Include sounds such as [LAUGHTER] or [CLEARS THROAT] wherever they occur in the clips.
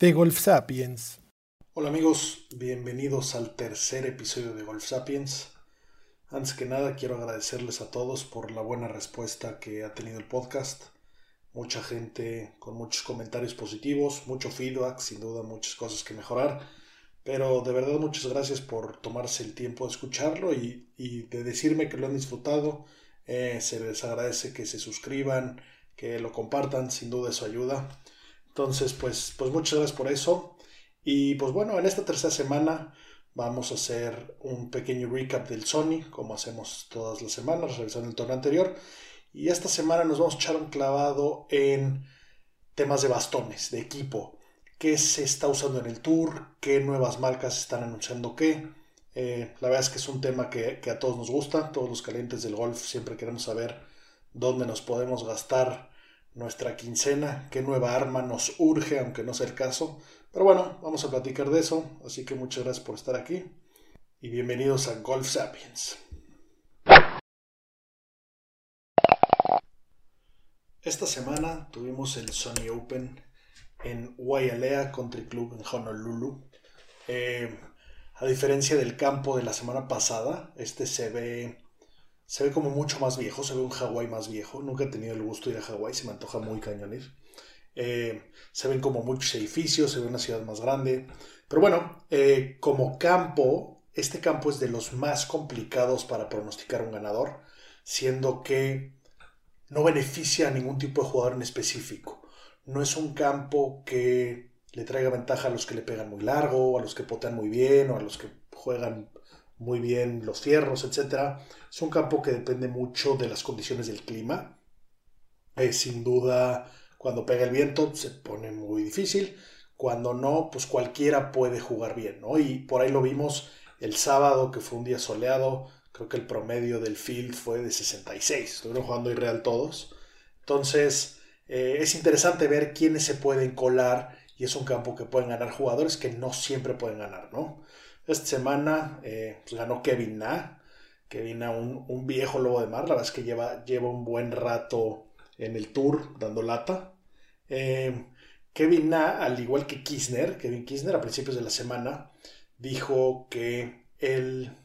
De Golf Sapiens. Hola amigos, bienvenidos al tercer episodio de Golf Sapiens. Antes que nada quiero agradecerles a todos por la buena respuesta que ha tenido el podcast. Mucha gente con muchos comentarios positivos, mucho feedback, sin duda muchas cosas que mejorar. Pero de verdad muchas gracias por tomarse el tiempo de escucharlo y, de decirme que lo han disfrutado. Eh, se les agradece que se suscriban, que lo compartan, sin duda eso ayuda. Entonces, pues, pues muchas gracias por eso. Y pues bueno, en esta tercera semana vamos a hacer un pequeño recap del Sony, como hacemos todas las semanas, revisando el torneo anterior. Y esta semana nos vamos a echar un clavado en temas de bastones, de equipo qué se está usando en el tour, qué nuevas marcas están anunciando qué. Eh, la verdad es que es un tema que, a todos nos gusta, todos los calientes del golf siempre queremos saber dónde nos podemos gastar nuestra quincena, qué nueva arma nos urge, aunque no sea el caso. Pero bueno, vamos a platicar de eso, así que muchas gracias por estar aquí y bienvenidos a Golf Sapiens. Esta semana tuvimos el Sony Open en Wailea Country Club en Honolulu. Eh, a diferencia del campo de la semana pasada, este se ve, se ve como mucho más viejo, se ve un Hawái más viejo. Nunca he tenido el gusto de ir a Hawái, se me antoja muy cañón ir. Eh, se ven como muchos edificios, se ve una ciudad más grande. Pero bueno, eh, como campo, este campo es de los más complicados para pronosticar un ganador, siendo que no beneficia a ningún tipo de jugador en específico no es un campo que le traiga ventaja a los que le pegan muy largo, a los que potean muy bien o a los que juegan muy bien los cierros, etc. Es un campo que depende mucho de las condiciones del clima. Eh, sin duda, cuando pega el viento se pone muy difícil. Cuando no, pues cualquiera puede jugar bien, ¿no? Y por ahí lo vimos el sábado, que fue un día soleado. Creo que el promedio del field fue de 66. Estuvieron jugando irreal todos. Entonces, eh, es interesante ver quiénes se pueden colar y es un campo que pueden ganar jugadores que no siempre pueden ganar, ¿no? Esta semana eh, pues, ganó Kevin Na, Kevin Na, un, viejo lobo de mar, la verdad es que lleva, lleva un buen rato en el tour dando lata. Eh, Kevin Na, al igual que Kisner, Kevin Kisner a principios de la semana dijo que él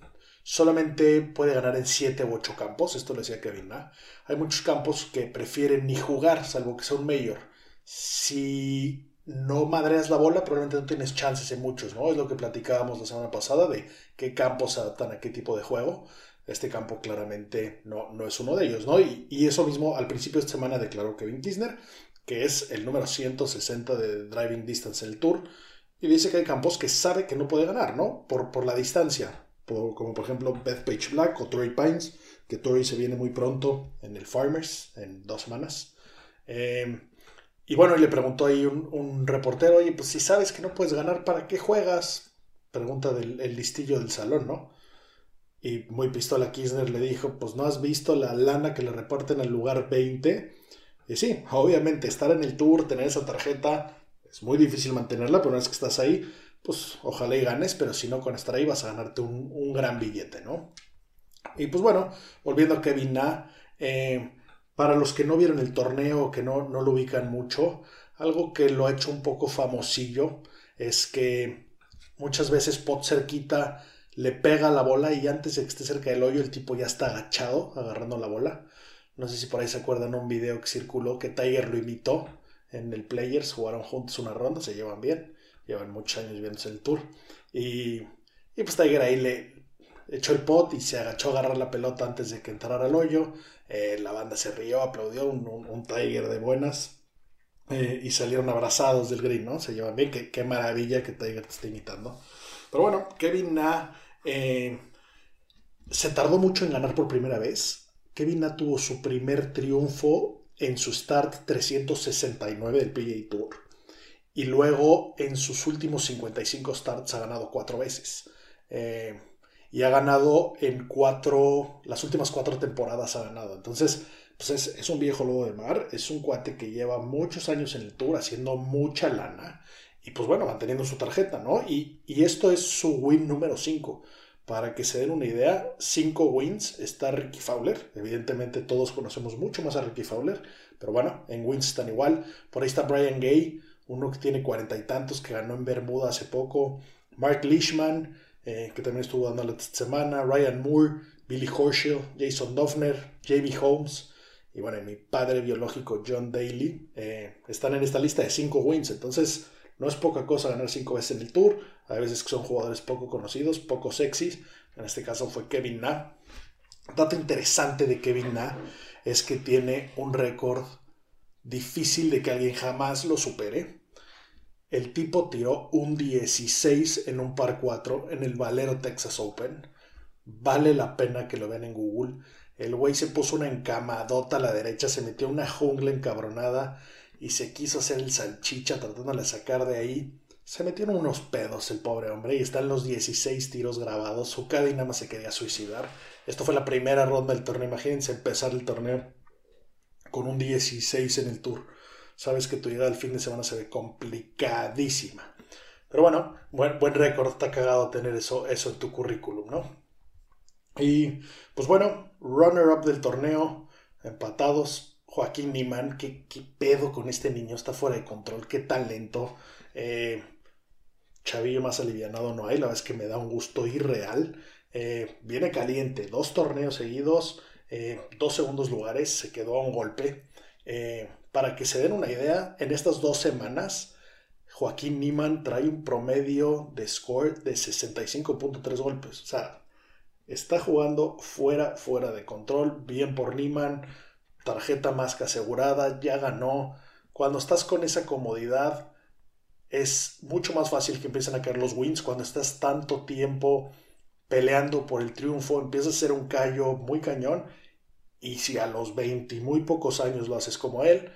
solamente puede ganar en 7 u 8 campos, esto lo decía Kevin, ¿no? Hay muchos campos que prefieren ni jugar, salvo que sea un mayor. Si no madreas la bola, probablemente no tienes chances en muchos, ¿no? Es lo que platicábamos la semana pasada de qué campos se adaptan a qué tipo de juego. Este campo claramente no, no es uno de ellos, ¿no? Y, y eso mismo al principio de esta semana declaró Kevin Kisner, que es el número 160 de Driving Distance en el Tour, y dice que hay campos que sabe que no puede ganar, ¿no? Por, por la distancia como por ejemplo Bethpage Black o Torrey Pines, que Torrey se viene muy pronto en el Farmers, en dos semanas. Em, y bueno, y le preguntó ahí un, reportero, oye, pues si sabes que no puedes ganar, ¿para qué juegas? Pregunta del el listillo del salón, ¿no? Y muy pistola Kirchner le dijo, pues no has visto la lana que le reporten al lugar 20. Y sí, obviamente estar en el tour, tener esa tarjeta, es muy difícil mantenerla, pero una vez que estás ahí, pues ojalá y ganes, pero si no, con estar ahí vas a ganarte un, gran billete, ¿no? Y pues bueno, volviendo a Kevin Na, eh, para los que no vieron el torneo, que no, no lo ubican mucho, algo que lo ha hecho un poco famosillo es que muchas veces pot cerquita le pega la bola y antes de que esté cerca del hoyo el tipo ya está agachado agarrando la bola. No sé si por ahí se acuerdan un video que circuló que Tiger lo imitó en el Players, jugaron juntos una ronda, se llevan bien llevan muchos años viéndose el tour. Y, y pues Tiger ahí le echó el pot y se agachó a agarrar la pelota antes de que entrara al hoyo. Eh, la banda se rió, aplaudió, un, Tiger de buenas. Eh, y salieron abrazados del green, ¿no? Se llevan bien, qué, qué maravilla que Tiger te esté imitando. Pero bueno, Kevin Na eh, se tardó mucho en ganar por primera vez. Kevin Na tuvo su primer triunfo en su start 369 del PGA Tour. Y luego en sus últimos 55 starts ha ganado cuatro veces. Y ha ganado en cuatro, las últimas cuatro temporadas ha ganado. Entonces, pues es, es, un viejo lobo de mar, es un cuate que lleva muchos años en el tour haciendo mucha lana y pues bueno, manteniendo su tarjeta, ¿no? Y, y esto es su win número 5. Para que se den una idea, 5 wins está Ricky Fowler. Evidentemente todos conocemos mucho más a Ricky Fowler, pero bueno, en wins están igual. Por ahí está Brian Gay, uno que tiene cuarenta y tantos, que ganó en Bermuda hace poco. Mark Leishman, eh, que también estuvo dando la semana. Ryan Moore, Billy Horschel, Jason Duffner, Jamie Holmes y bueno, mi padre biológico John Daly eh, están en esta lista de 5 wins. Entonces, no es poca cosa ganar 5 veces en el Tour. Hay veces son jugadores poco conocidos, poco sexys. En este caso fue Kevin Na. Dato interesante de Kevin Na es que tiene un récord difícil de que alguien jamás lo supere. El tipo tiró un 16 en un par 4 en el Valero Texas Open. Vale la pena que lo vean en Google. El güey se puso una encamadota a la derecha, se metió una jungla encabronada y se quiso hacer el salchicha tratando de sacar de ahí. Se metieron unos pedos el pobre hombre y están los 16 tiros grabados. Su nada más se quería suicidar. Esto fue la primera ronda del torneo. Imagínense empezar el torneo con un 16 en el tour. Sabes que tu llegada al fin de semana se ve complicadísima. Pero bueno, buen, buen récord. Está cagado tener eso, eso en tu currículum, ¿no? Y pues bueno, runner-up del torneo, empatados. Joaquín Niman, ¿qué, ¿qué, pedo con este niño, está fuera de control, qué talento. Eh, chavillo más alivianado no hay, la verdad es que me da un gusto irreal. Eh, viene caliente, dos torneos seguidos, eh, dos segundos lugares, se quedó a un golpe. Para que se den una idea, en estas dos semanas, Joaquín Niman trae un promedio de score de 65.3 golpes. O sea, está jugando fuera, fuera de control. Bien por Niman, tarjeta más que asegurada, ya ganó. Cuando estás con esa comodidad, es mucho más fácil que empiecen a caer los wins. Cuando estás tanto tiempo peleando por el triunfo, empiezas a ser un callo muy cañón. Y si a los 20 y muy pocos años lo haces como él,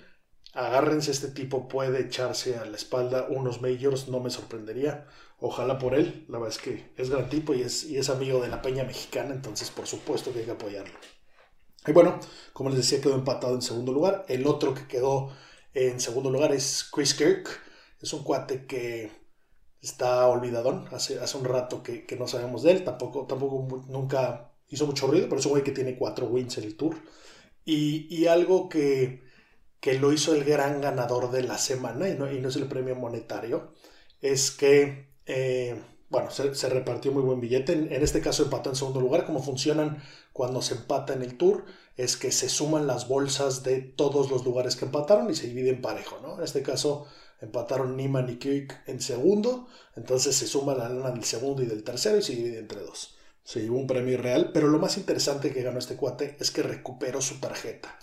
agárrense, este tipo puede echarse a la espalda unos majors, no me sorprendería. Ojalá por él, la verdad es que es gran tipo y es, y es amigo de la peña mexicana, entonces por supuesto que hay que apoyarlo. Y bueno, como les decía, quedó empatado en segundo lugar. El otro que quedó en segundo lugar es Chris Kirk. Es un cuate que está olvidadón. Hace, hace un rato que, no sabemos de él. Tampoco, tampoco nunca hizo mucho ruido, pero es un güey que tiene cuatro wins en el tour. Y, y algo que, que, lo hizo el gran ganador de la semana, y no, y no es el premio monetario, es que eh, bueno, se, repartió muy buen billete. En, este caso empató en segundo lugar. Cómo funcionan cuando se empata en el tour es que se suman las bolsas de todos los lugares que empataron y se dividen parejo, ¿no? En este caso empataron Niman y Kirk en segundo, entonces se suma la lana del segundo y del tercero y se divide entre dos. Se llevó un premio real, pero lo más interesante que ganó este cuate es que recuperó su tarjeta.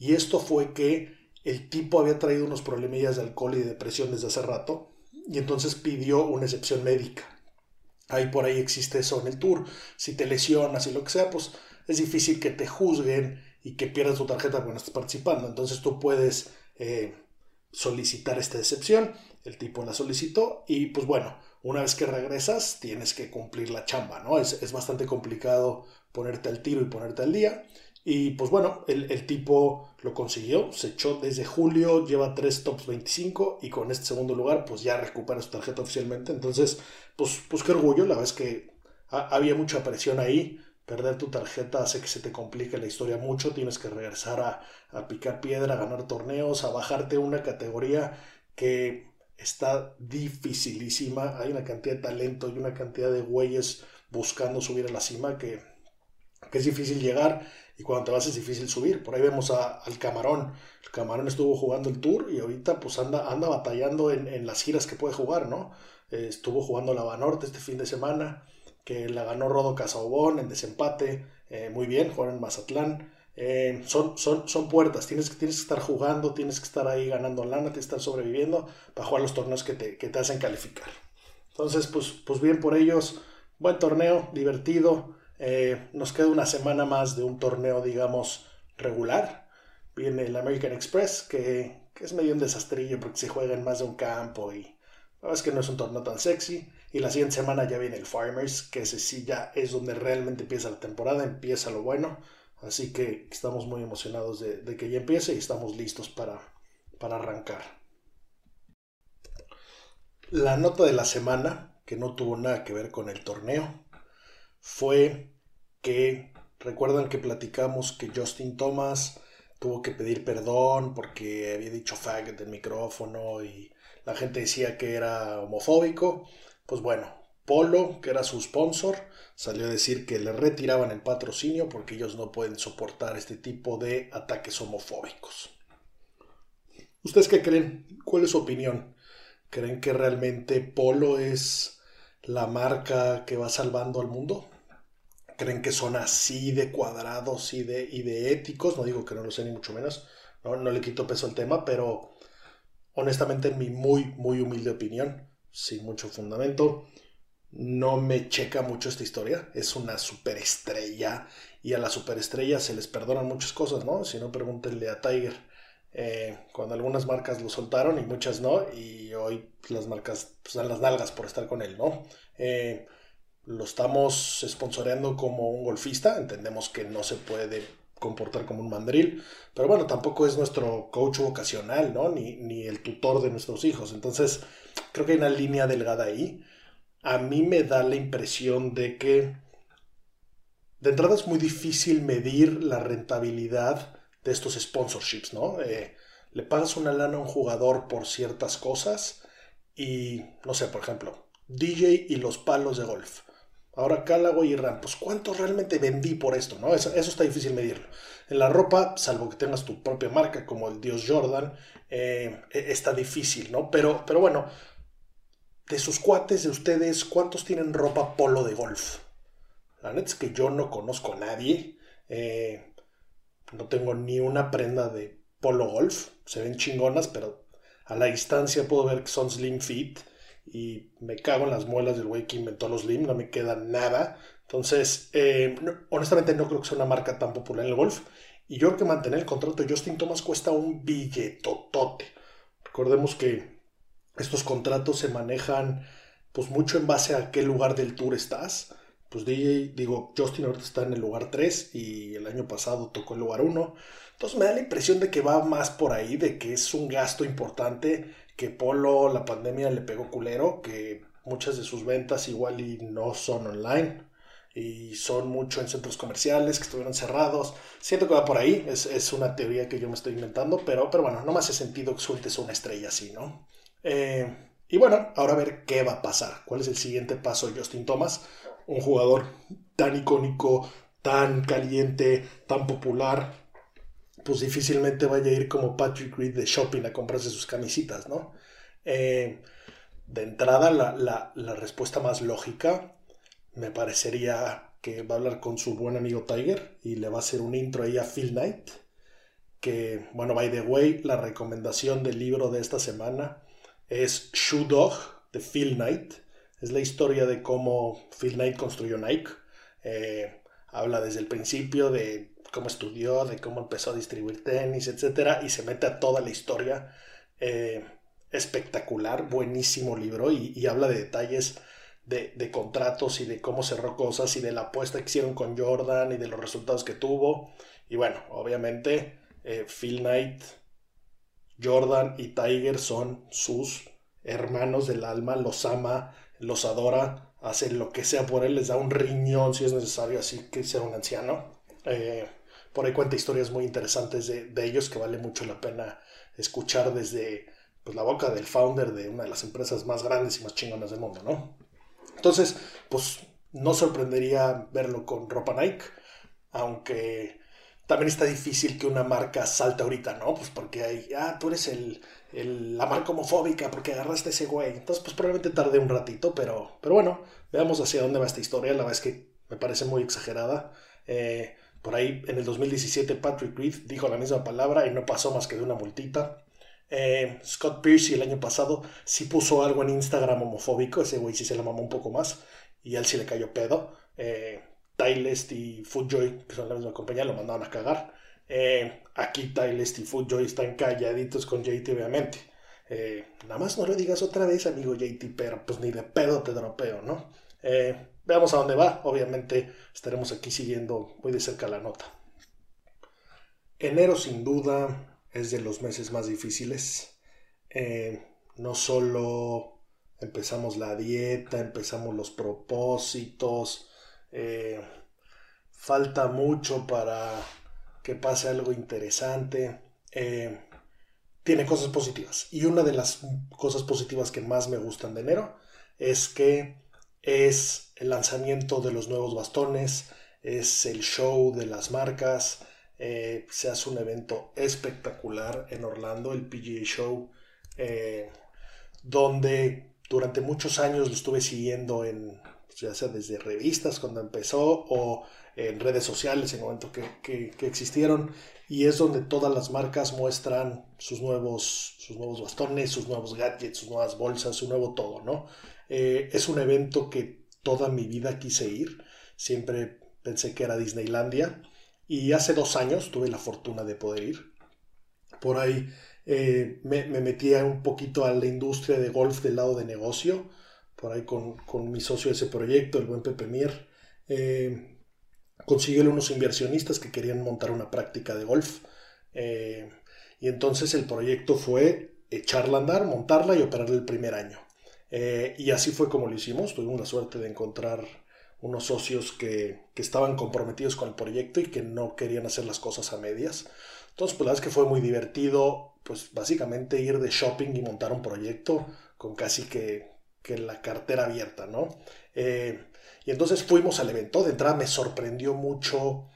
Y esto fue que el tipo había traído unos problemillas de alcohol y depresión desde hace rato y entonces pidió una excepción médica. Ahí por ahí existe eso en el tour. Si te lesionas y lo que sea, pues es difícil que te juzguen y que pierdas tu tarjeta cuando estás participando. Entonces tú puedes eh, solicitar esta excepción. El tipo la solicitó y pues bueno, una vez que regresas tienes que cumplir la chamba, ¿no? Es, es bastante complicado ponerte al tiro y ponerte al día. Y pues bueno, el, tipo lo consiguió, se echó desde julio, lleva tres tops 25 y con este segundo lugar pues ya recupera su tarjeta oficialmente. Entonces, pues, pues qué orgullo, la verdad es que había mucha presión ahí. Perder tu tarjeta hace que se te complique la historia mucho, tienes que regresar a, a picar piedra, a ganar torneos, a bajarte una categoría que está dificilísima. Hay una cantidad de talento y una cantidad de güeyes buscando subir a la cima que, que es difícil llegar y cuando te vas es difícil subir. Por ahí vemos al Camarón. El Camarón estuvo jugando el Tour y ahorita pues anda, anda batallando en, las giras que puede jugar, ¿no? Eh, estuvo jugando la Banorte este fin de semana, que la ganó Rodo Casaubón en desempate. Eh, muy bien, jugaron en Mazatlán. Eh, son, son, son puertas, tienes, tienes que estar jugando, tienes que estar ahí ganando lana, tienes que estar sobreviviendo para jugar los torneos que te, que te hacen calificar. Entonces, pues, pues bien por ellos, buen torneo, divertido. Eh, nos queda una semana más de un torneo, digamos, regular. viene el American Express, que, es medio un desastrillo porque se juega en más de un campo y la verdad es que no es un torneo tan sexy. Y la siguiente semana ya viene el Farmers, que ese sí ya es donde realmente empieza la temporada, empieza lo bueno. Así que estamos muy emocionados de, que ya empiece y estamos listos para arrancar. La nota de la semana, que no tuvo nada que ver con el torneo, fue que recuerdan que platicamos que Justin Thomas tuvo que pedir perdón porque había dicho faggot del micrófono y la gente decía que era homofóbico. Pues bueno, Polo, que era su sponsor, salió a decir que le retiraban el patrocinio porque ellos no pueden soportar este tipo de ataques homofóbicos. ¿Ustedes qué creen? ¿Cuál es su opinión? ¿Creen que realmente Polo es la marca que va salvando al mundo? ¿Creen que son así de cuadrados y de, y de éticos? No digo que no lo sean ni mucho menos, no, no le quito peso al tema, pero honestamente en mi muy, muy humilde opinión, sin mucho fundamento, no me checa mucho esta historia. Es una superestrella y a la superestrella se les perdonan muchas cosas, ¿no? Si no, pregúntenle a Tiger. Eh, cuando algunas marcas lo soltaron y muchas no, y hoy las marcas pues, dan las nalgas por estar con él, ¿no? Eh, lo estamos sponsoreando como un golfista, entendemos que no se puede comportar como un mandril, pero bueno, tampoco es nuestro coach vocacional, ¿no? Ni, ni el tutor de nuestros hijos, entonces creo que hay una línea delgada ahí a mí me da la impresión de que de entrada es muy difícil medir la rentabilidad de estos sponsorships, ¿no? Eh, le pagas una lana a un jugador por ciertas cosas y, no sé, por ejemplo, DJ y los palos de golf. Ahora Callaway y Ram, pues ¿cuánto realmente vendí por esto? ¿no? Eso, está difícil medirlo. En la ropa, salvo que tengas tu propia marca como el Dios Jordan, eh, e, está difícil, ¿no? Pero, pero bueno, de sus cuates, de ustedes, ¿cuántos tienen ropa polo de golf? La neta es que yo no conozco a nadie. Eh, no tengo ni una prenda de polo golf. Se ven chingonas, pero a la distancia puedo ver que son slim fit. Y me cago en las muelas del güey que inventó los slim. No me queda nada. Entonces, eh, honestamente no creo que sea una marca tan popular en el golf. Y yo creo que mantener el contrato de Justin Thomas cuesta un billetotote. Recordemos que estos contratos se manejan pues mucho en base a qué lugar del tour estás. Pues DJ, digo, Justin ahorita está en el lugar 3 y el año pasado tocó el lugar 1. Entonces me da la impresión de que va más por ahí, de que es un gasto importante, que Polo la pandemia le pegó culero, que muchas de sus ventas igual y no son online y son mucho en centros comerciales que estuvieron cerrados. Siento que va por ahí, es, es una teoría que yo me estoy inventando, pero, pero bueno, no me hace sentido que sueltes una estrella así, ¿no? Eh, y bueno, ahora a ver qué va a pasar. ¿Cuál es el siguiente paso de Justin Thomas? Un jugador tan icónico, tan caliente, tan popular, pues difícilmente vaya a ir como Patrick Reed de shopping a comprarse sus camisitas, ¿no? Eh, de entrada, la, la, respuesta más lógica me parecería que va a hablar con su buen amigo Tiger y le va a hacer un intro ahí a Phil Knight. Que, bueno, by the way, la recomendación del libro de esta semana es Shoe Dog de Phil Knight. Es la historia de cómo Phil Knight construyó Nike. Eh, habla desde el principio de cómo estudió, de cómo empezó a distribuir tenis, etc. Y se mete a toda la historia. Eh, espectacular, buenísimo libro y, habla de detalles de, contratos y de cómo cerró cosas y de la apuesta que hicieron con Jordan y de los resultados que tuvo. Y bueno, obviamente eh, Phil Knight Jordan y Tiger son sus hermanos del alma, los ama, los adora, hace lo que sea por él, les da un riñón si es necesario, así que sea un anciano. Eh, por ahí cuenta historias muy interesantes de, ellos que vale mucho la pena escuchar desde pues, la boca del founder de una de las empresas más grandes y más chingonas del mundo, ¿no? Entonces, pues no sorprendería verlo con ropa Nike, aunque también está difícil que una marca salte ahorita, ¿no? Pues porque hay, ah, tú eres el, la marca homofóbica porque agarraste ese güey. Entonces, pues probablemente tarde un ratito, pero, pero bueno, veamos hacia dónde va esta historia. La verdad es que me parece muy exagerada. Eh, por ahí en el 2017 Patrick Reed dijo la misma palabra y no pasó más que de una multita. Eh, Scott Pierce el año pasado sí puso algo en Instagram homofóbico, ese güey sí se la mamó un poco más y él sí le cayó pedo. Eh, Tylest y Footjoy, que son la misma compañía, lo mandaban a cagar. Eh, aquí Tyler y Footjoy están calladitos con JT, obviamente. Eh, nada más no lo digas otra vez, amigo JT, pero pues ni de pedo te dropeo, ¿no? Eh, veamos a dónde va. Obviamente estaremos aquí siguiendo muy de cerca la nota. Enero sin duda es de los meses más difíciles. no solo empezamos la dieta, empezamos los propósitos, falta mucho para que pase algo interesante. Eh, tiene cosas positivas. Y una de las cosas positivas que más me gustan de enero es que es el lanzamiento de los nuevos bastones, es el show de las marcas. Eh, se hace un evento espectacular en Orlando, el PGA Show, eh, donde durante muchos años lo estuve siguiendo en, ya sea desde revistas cuando empezó o en redes sociales en el momento que, existieron y es donde todas las marcas muestran sus nuevos, sus nuevos bastones, sus nuevos gadgets, sus nuevas bolsas, su nuevo todo, ¿no? Eh, es un evento que toda mi vida quise ir, siempre pensé que era Disneylandia y hace dos años tuve la fortuna de poder ir. Por ahí eh, me, me metí un poquito a la industria de golf del lado de negocio, por ahí con, con mi socio de ese proyecto, el buen Pepe Mier. Eh, consiguió unos inversionistas que querían montar una práctica de golf. Eh, y entonces el proyecto fue echarla a andar, montarla y operarla el primer año. Eh, y así fue como lo hicimos. Tuvimos la suerte de encontrar unos socios que, que, estaban comprometidos con el proyecto y que no querían hacer las cosas a medias. Entonces, pues la verdad es que fue muy divertido, pues básicamente ir de shopping y montar un proyecto con casi que, que la cartera abierta, ¿no? Eh, y entonces fuimos al evento. De entrada me sorprendió mucho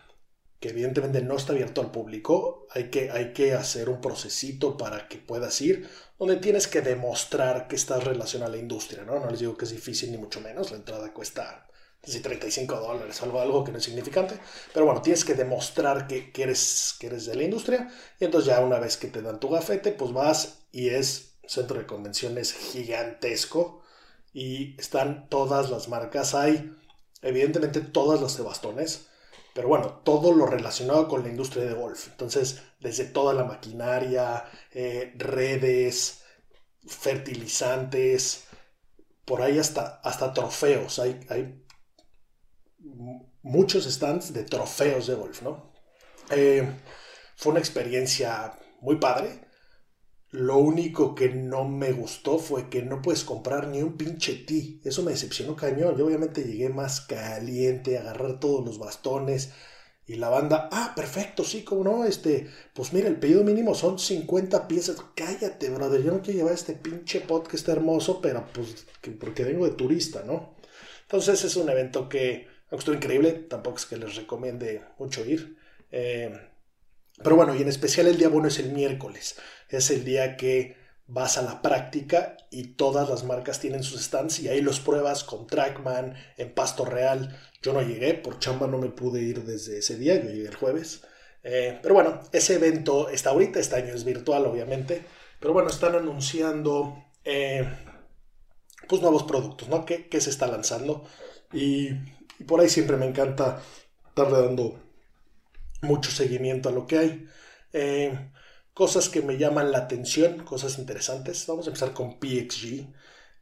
que evidentemente no está abierto al público. Hay que, hay que hacer un procesito para que puedas ir, donde tienes que demostrar que estás relacionado a la industria, ¿no? No les digo que es difícil ni mucho menos. La entrada cuesta 35 dólares, algo, algo que no es significante. Pero bueno, tienes que demostrar que, que, eres, que eres de la industria. Y entonces ya una vez que te dan tu gafete, pues vas y es centro de convenciones gigantesco y están todas las marcas. Hay, evidentemente, todas las de bastones, pero bueno, todo lo relacionado con la industria de golf. Entonces, desde toda la maquinaria, eh, redes, fertilizantes, por ahí hasta, hasta trofeos. Hay, hay muchos stands de trofeos de golf, ¿no? Eh, fue una experiencia muy padre. Lo único que no me gustó fue que no puedes comprar ni un pinche ti. Eso me decepcionó cañón. Yo obviamente llegué más caliente, a agarrar todos los bastones. Y la banda, ah, perfecto, sí, como no, este, pues mira, el pedido mínimo son 50 piezas. Cállate, brother, yo no quiero llevar este pinche pot que está hermoso, pero pues porque vengo de turista, ¿no? Entonces es un evento que, aunque estuvo increíble, tampoco es que les recomiende mucho ir. Eh, pero bueno, y en especial el día bueno es el miércoles. Es el día que vas a la práctica y todas las marcas tienen sus stands y ahí los pruebas con Trackman en Pasto Real. Yo no llegué, por chamba no me pude ir desde ese día, yo llegué el jueves. Eh, pero bueno, ese evento está ahorita, este año es virtual obviamente. Pero bueno, están anunciando eh, pues nuevos productos, ¿no? ¿Qué, se está lanzando? Y, y por ahí siempre me encanta estarle dando mucho seguimiento a lo que hay. Eh, cosas que me llaman la atención, cosas interesantes. Vamos a empezar con PXG.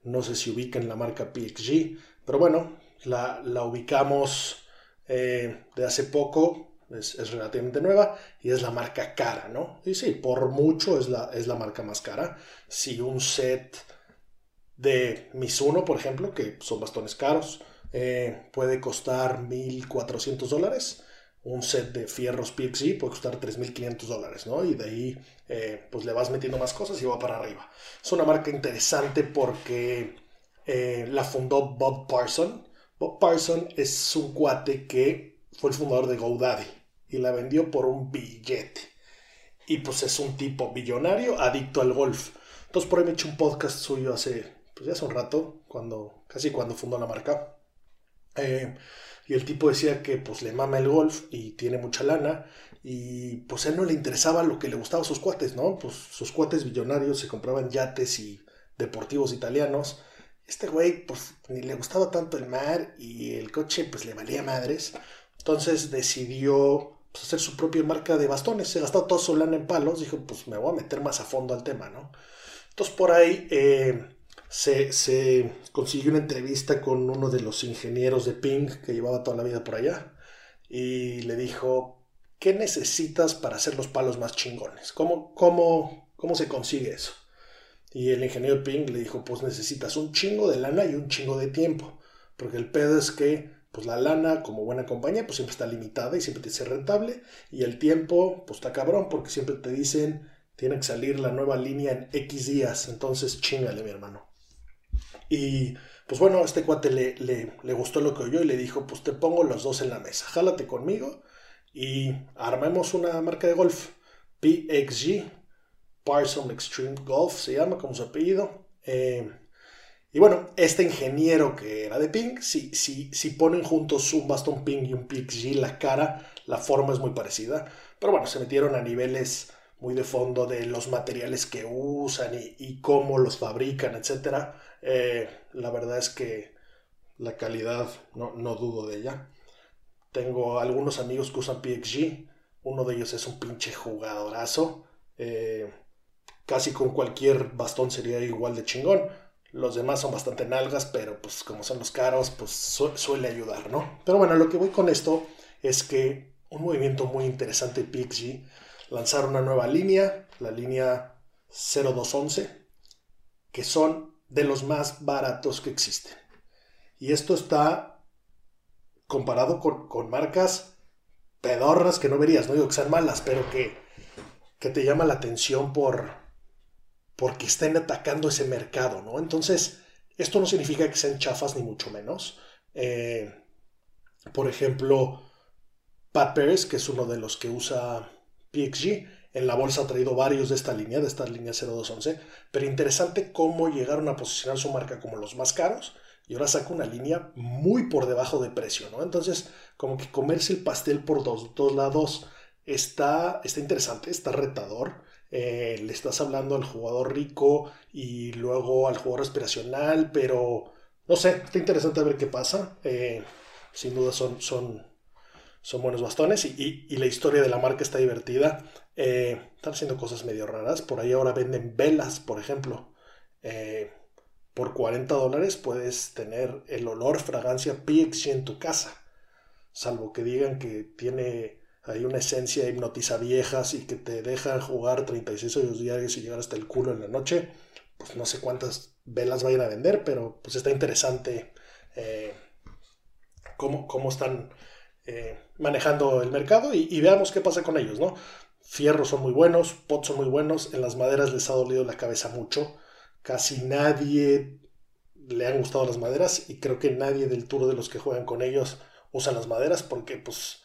No sé si ubican la marca PXG, pero bueno, la, ubicamos eh, de hace poco, es, relativamente nueva y es la marca cara, ¿no? Y sí, por mucho es la, es la marca más cara. Si un set de Mizuno, por ejemplo, que son bastones caros, eh, puede costar 1.400 dólares un set de fierros PXG puede costar 3.500 dólares, ¿no? Y de ahí, eh, pues le vas metiendo más cosas y va para arriba. Es una marca interesante porque eh, la fundó Bob Parson. Bob Parson es un cuate que fue el fundador de GoDaddy y la vendió por un billete. Y pues es un tipo billonario adicto al golf. Entonces por ahí me he hecho un podcast suyo hace, pues ya hace un rato, cuando, casi cuando fundó la marca. Eh, y el tipo decía que pues le mama el golf y tiene mucha lana y pues a él no le interesaba lo que le gustaba a sus cuates, ¿no? Pues sus cuates billonarios se compraban yates y deportivos italianos. Este güey pues ni le gustaba tanto el mar y el coche pues le valía madres. Entonces decidió pues, hacer su propia marca de bastones. Se gastó toda su lana en palos. Dijo, pues me voy a meter más a fondo al tema, ¿no? Entonces por ahí eh, se, consiguió una entrevista con uno de los ingenieros de Ping que llevaba toda la vida por allá. Y le dijo, ¿qué necesitas para hacer los palos más chingones? ¿Cómo, cómo, cómo se consigue eso? Y el ingeniero Ping le dijo, pues necesitas un chingo de lana y un chingo de tiempo. Porque el pedo es que pues la lana como buena compañía pues siempre está limitada y siempre que ser rentable y el tiempo pues está cabrón porque siempre te dicen tiene que salir la nueva línea en X días, entonces chingale mi hermano. Y pues bueno, este cuate le, le, gustó lo que oyó y le dijo pues te pongo los dos en la mesa, jálate conmigo y armemos una marca de golf, PXG, Parson Extreme Golf se llama como su apellido. Eh, y bueno, este ingeniero que era de Ping, si, si, si ponen juntos un bastón Ping y un PXG, la cara, la forma es muy parecida. Pero bueno, se metieron a niveles muy de fondo de los materiales que usan y, cómo los fabrican, etc. Eh, la verdad es que la calidad no, no, dudo de ella. Tengo algunos amigos que usan PXG. Uno de ellos es un pinche jugadorazo. Eh, casi con cualquier bastón sería igual de chingón. Los demás son bastante nalgas, pero pues como son los caros, pues suele ayudar, ¿no? Pero bueno, lo que voy con esto es que un movimiento muy interesante PXG lanzaron una nueva línea, la línea 0211, que son de los más baratos que existen. Y esto está comparado con, con marcas pedorras que no verías, no digo que sean malas, pero que, que te llama la atención por, porque estén atacando ese mercado, ¿no? Entonces, esto no significa que sean chafas ni mucho menos. Eh, por ejemplo, Pat Pérez, que es uno de los que usa PXG, en la bolsa ha traído varios de esta línea, de esta línea 0211, pero interesante cómo llegaron a posicionar su marca como los más caros y ahora saca una línea muy por debajo de precio, ¿no? Entonces, como que comerse el pastel por dos, dos lados está, está interesante, está retador. Eh, le estás hablando al jugador rico y luego al jugador aspiracional, pero no sé, está interesante ver qué pasa. Eh, sin duda son, son, son buenos bastones y, la historia de la marca está divertida. Eh, están haciendo cosas medio raras. Por ahí ahora venden velas, por ejemplo. por 40 dólares puedes tener el olor fragancia PXG en tu casa. Salvo que digan que tiene hay una esencia hipnotiza viejas y que te deja jugar 36 hoyos diarios y llegar hasta el culo en la noche, pues no sé cuántas velas vayan a vender, pero pues está interesante eh, cómo, cómo, están eh, manejando el mercado y, veamos qué pasa con ellos, ¿no? Fierros son muy buenos, pots son muy buenos, en las maderas les ha dolido la cabeza mucho, casi nadie le han gustado las maderas y creo que nadie del tour de los que juegan con ellos usan las maderas porque pues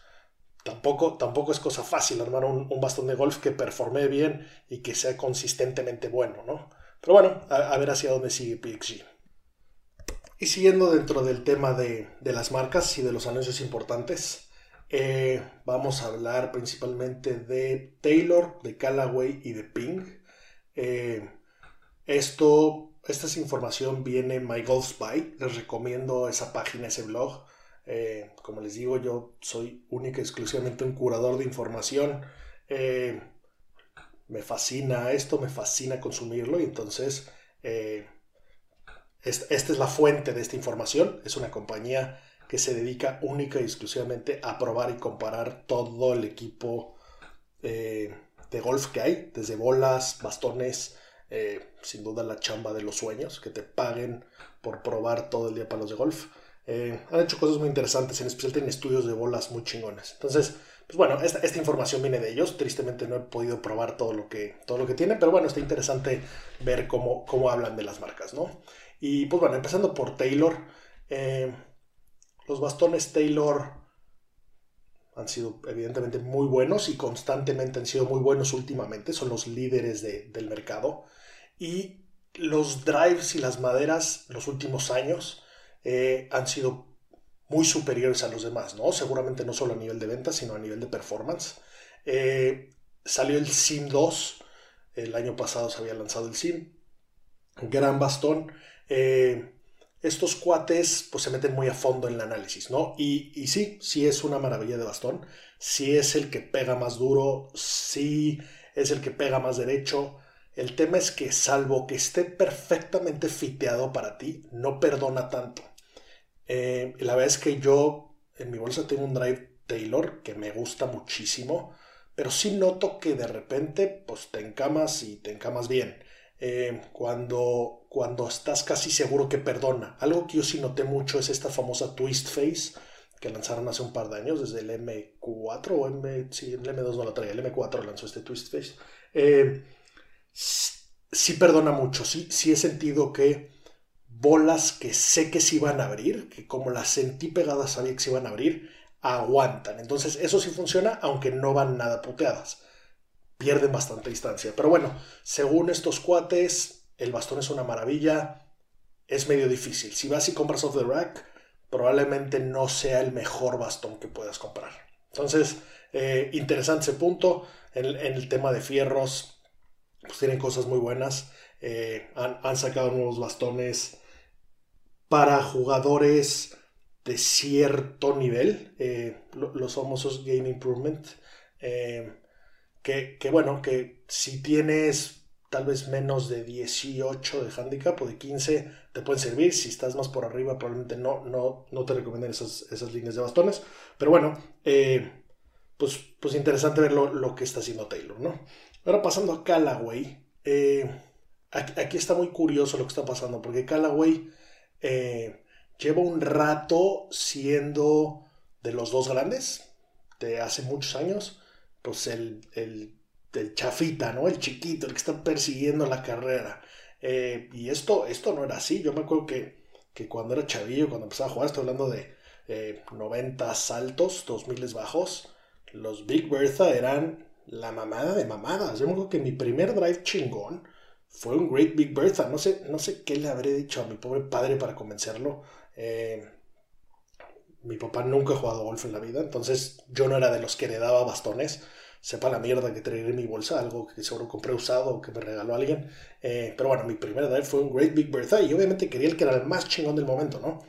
tampoco, tampoco es cosa fácil armar un, bastón de golf que performe bien y que sea consistentemente bueno, ¿no? Pero bueno, a, ver hacia dónde sigue PXG. Y siguiendo dentro del tema de, las marcas y de los anuncios importantes, eh, vamos a hablar principalmente de Taylor, de Callaway y de Ping. Eh, esto, esta información viene en My Golf Spy. Les recomiendo esa página, ese blog. Eh, como les digo, yo soy única y exclusivamente un curador de información. Me fascina esto, me fascina consumirlo y entonces esta es la fuente de esta información. Es una compañía que se dedica única y exclusivamente a probar y comparar todo el equipo de golf que hay, desde bolas, bastones, sin duda la chamba de los sueños, que te paguen por probar todo el día palos de golf. Eh, han hecho cosas muy interesantes, en especial tienen estudios de bolas muy chingones. Entonces, pues bueno, esta, información viene de ellos. Tristemente no he podido probar todo lo que, todo lo que tienen, pero bueno, está interesante ver cómo, cómo hablan de las marcas, ¿no? Y pues bueno, empezando por Taylor. Eh, los bastones Taylor han sido evidentemente muy buenos y constantemente han sido muy buenos últimamente. Son los líderes del mercado. Y los drives y las maderas los últimos años eh, han sido muy superiores a los demás, ¿no? Seguramente no solo a nivel de ventas, sino a nivel de performance. Eh, salió el SIM 2, el año pasado se había lanzado el SIM, gran bastón. Eh, estos cuates pues se meten muy a fondo en el análisis, ¿no? Y, y sí, sí es una maravilla de bastón, sí es el que pega más duro, sí es el que pega más derecho. El tema es que salvo que esté perfectamente fiteado para ti, no perdona tanto. Eh, la verdad es que yo en mi bolsa tengo un drive Taylor que me gusta muchísimo, pero sí noto que de repente pues te encamas y te encamas bien. Eh, cuando, cuando estás casi seguro que perdona. Algo que yo sí noté mucho es esta famosa twist face que lanzaron hace un par de años, desde el M4 o M, sí, el M2 no lo traía, el M4 lanzó este twist face. Eh, sí perdona mucho, sí, sí he sentido que bolas que sé que se iban a abrir, que como las sentí pegadas sabía que se iban a abrir, aguantan. Entonces eso sí funciona, aunque no van nada puteadas. Pierden bastante distancia. Pero bueno, según estos cuates, el bastón es una maravilla. Es medio difícil. Si vas y compras off the rack, probablemente no sea el mejor bastón que puedas comprar. Entonces, eh, interesante ese punto. En, el tema de fierros, pues tienen cosas muy buenas. Eh, han, sacado nuevos bastones para jugadores de cierto nivel, eh, los famosos Game Improvement, que, bueno, que si tienes tal vez menos de 18 de handicap o de 15 te pueden servir, si estás más por arriba probablemente no, no, no te recomienden esas, esas líneas de bastones, pero bueno, eh, pues, pues interesante ver lo, que está haciendo Taylor, ¿no? Ahora pasando a Callaway, aquí, aquí, está muy curioso lo que está pasando, porque Callaway lleva un rato siendo de los dos grandes, de hace muchos años, pues el, el, chafita, ¿no? El chiquito, el que está persiguiendo la carrera. Eh, y esto, esto no era así. Yo me acuerdo que, que cuando era chavillo, cuando empezaba a jugar, estoy hablando de 90 eh, saltos, 2000 bajos, los Big Bertha eran la mamada de mamadas. Yo me acuerdo que mi primer drive chingón fue un Great Big Bertha. No sé, no sé qué le habré dicho a mi pobre padre para convencerlo eh, mi papá nunca ha jugado golf en la vida, entonces yo no era de los que le daba bastones. Sepa la mierda que traeré en mi bolsa, algo que seguro compré usado o que me regaló alguien. Eh, pero bueno, mi primera drive fue un Great Big Bertha y obviamente quería el que era el más chingón del momento, ¿no?